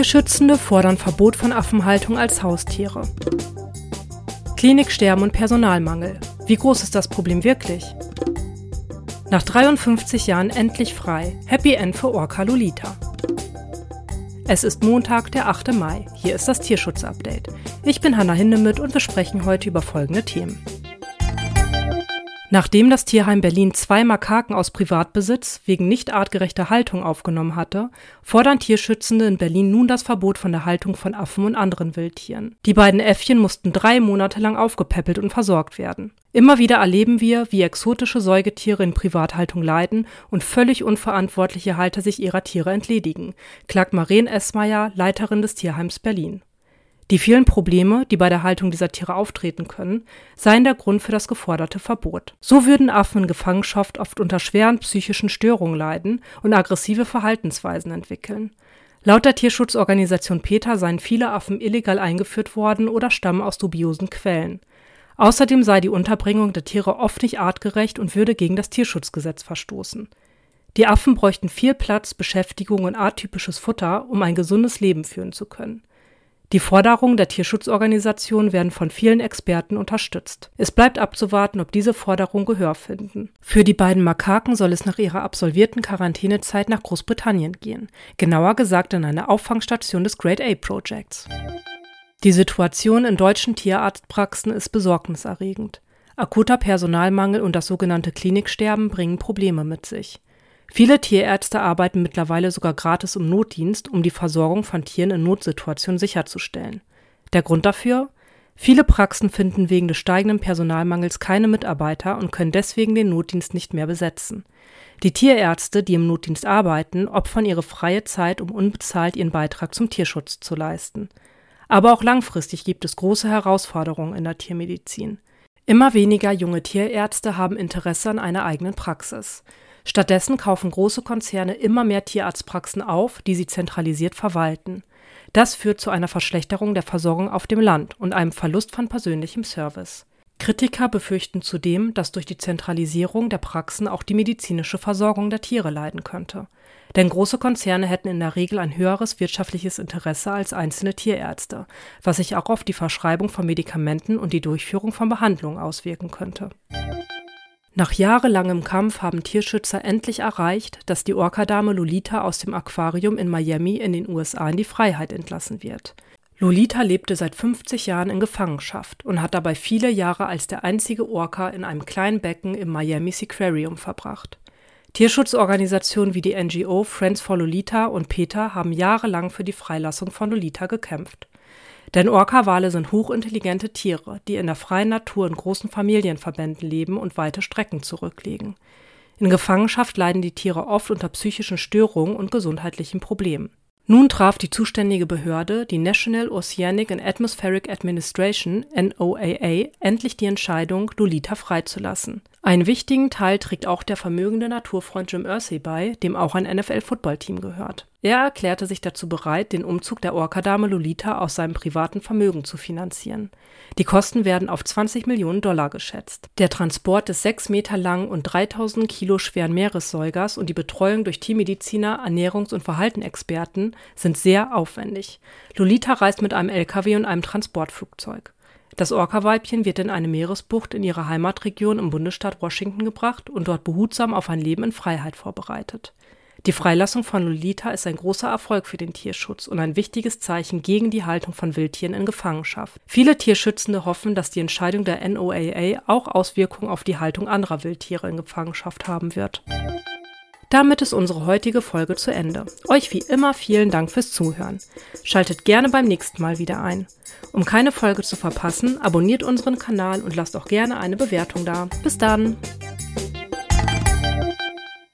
Tierschützende fordern Verbot von Affenhaltung als Haustiere. Kliniksterben und Personalmangel. Wie groß ist das Problem wirklich? Nach 53 Jahren endlich frei. Happy End für Orca Lolita. Es ist Montag, der 8. Mai. Hier ist das Tierschutz-Update. Ich bin Hanna Hindemith und wir sprechen heute über folgende Themen. Nachdem das Tierheim Berlin zwei Makaken aus Privatbesitz wegen nicht artgerechter Haltung aufgenommen hatte, fordern Tierschützende in Berlin nun das Verbot von der Haltung von Affen und anderen Wildtieren. Die beiden Äffchen mussten drei Monate lang aufgepäppelt und versorgt werden. Immer wieder erleben wir, wie exotische Säugetiere in Privathaltung leiden und völlig unverantwortliche Halter sich ihrer Tiere entledigen, klagt Maren Esmayer, Leiterin des Tierheims Berlin. Die vielen Probleme, die bei der Haltung dieser Tiere auftreten können, seien der Grund für das geforderte Verbot. So würden Affen in Gefangenschaft oft unter schweren psychischen Störungen leiden und aggressive Verhaltensweisen entwickeln. Laut der Tierschutzorganisation PETA seien viele Affen illegal eingeführt worden oder stammen aus dubiosen Quellen. Außerdem sei die Unterbringung der Tiere oft nicht artgerecht und würde gegen das Tierschutzgesetz verstoßen. Die Affen bräuchten viel Platz, Beschäftigung und arttypisches Futter, um ein gesundes Leben führen zu können. Die Forderungen der Tierschutzorganisation werden von vielen Experten unterstützt. Es bleibt abzuwarten, ob diese Forderungen Gehör finden. Für die beiden Makaken soll es nach ihrer absolvierten Quarantänezeit nach Großbritannien gehen, genauer gesagt in eine Auffangstation des Great A Projects. Die Situation in deutschen Tierarztpraxen ist besorgniserregend. Akuter Personalmangel und das sogenannte Kliniksterben bringen Probleme mit sich. Viele Tierärzte arbeiten mittlerweile sogar gratis im Notdienst, um die Versorgung von Tieren in Notsituationen sicherzustellen. Der Grund dafür? Viele Praxen finden wegen des steigenden Personalmangels keine Mitarbeiter und können deswegen den Notdienst nicht mehr besetzen. Die Tierärzte, die im Notdienst arbeiten, opfern ihre freie Zeit, um unbezahlt ihren Beitrag zum Tierschutz zu leisten. Aber auch langfristig gibt es große Herausforderungen in der Tiermedizin. Immer weniger junge Tierärzte haben Interesse an einer eigenen Praxis. Stattdessen kaufen große Konzerne immer mehr Tierarztpraxen auf, die sie zentralisiert verwalten. Das führt zu einer Verschlechterung der Versorgung auf dem Land und einem Verlust von persönlichem Service. Kritiker befürchten zudem, dass durch die Zentralisierung der Praxen auch die medizinische Versorgung der Tiere leiden könnte. Denn große Konzerne hätten in der Regel ein höheres wirtschaftliches Interesse als einzelne Tierärzte, was sich auch auf die Verschreibung von Medikamenten und die Durchführung von Behandlungen auswirken könnte. Nach jahrelangem Kampf haben Tierschützer endlich erreicht, dass die Orcadame Lolita aus dem Aquarium in Miami in den USA in die Freiheit entlassen wird. Lolita lebte seit 50 Jahren in Gefangenschaft und hat dabei viele Jahre als der einzige Orca in einem kleinen Becken im Miami Seaquarium verbracht. Tierschutzorganisationen wie die NGO Friends for Lolita und PETA haben jahrelang für die Freilassung von Lolita gekämpft. Denn Orca-Wale sind hochintelligente Tiere, die in der freien Natur in großen Familienverbänden leben und weite Strecken zurücklegen. In Gefangenschaft leiden die Tiere oft unter psychischen Störungen und gesundheitlichen Problemen. Nun traf die zuständige Behörde, die National Oceanic and Atmospheric Administration NOAA, endlich die Entscheidung, Lolita freizulassen. Einen wichtigen Teil trägt auch der vermögende Naturfreund Jim Irsay bei, dem auch ein NFL-Footballteam gehört. Er erklärte sich dazu bereit, den Umzug der Orca-Dame Lolita aus seinem privaten Vermögen zu finanzieren. Die Kosten werden auf 20 Millionen Dollar geschätzt. Der Transport des sechs Meter langen und 3000 Kilo schweren Meeressäugers und die Betreuung durch Tiermediziner, Ernährungs- und Verhaltenexperten sind sehr aufwendig. Lolita reist mit einem LKW und einem Transportflugzeug. Das Orca-Weibchen wird in eine Meeresbucht in ihre Heimatregion im Bundesstaat Washington gebracht und dort behutsam auf ein Leben in Freiheit vorbereitet. Die Freilassung von Lolita ist ein großer Erfolg für den Tierschutz und ein wichtiges Zeichen gegen die Haltung von Wildtieren in Gefangenschaft. Viele Tierschützende hoffen, dass die Entscheidung der NOAA auch Auswirkungen auf die Haltung anderer Wildtiere in Gefangenschaft haben wird. Damit ist unsere heutige Folge zu Ende. Euch wie immer vielen Dank fürs Zuhören. Schaltet gerne beim nächsten Mal wieder ein. Um keine Folge zu verpassen, abonniert unseren Kanal und lasst auch gerne eine Bewertung da. Bis dann!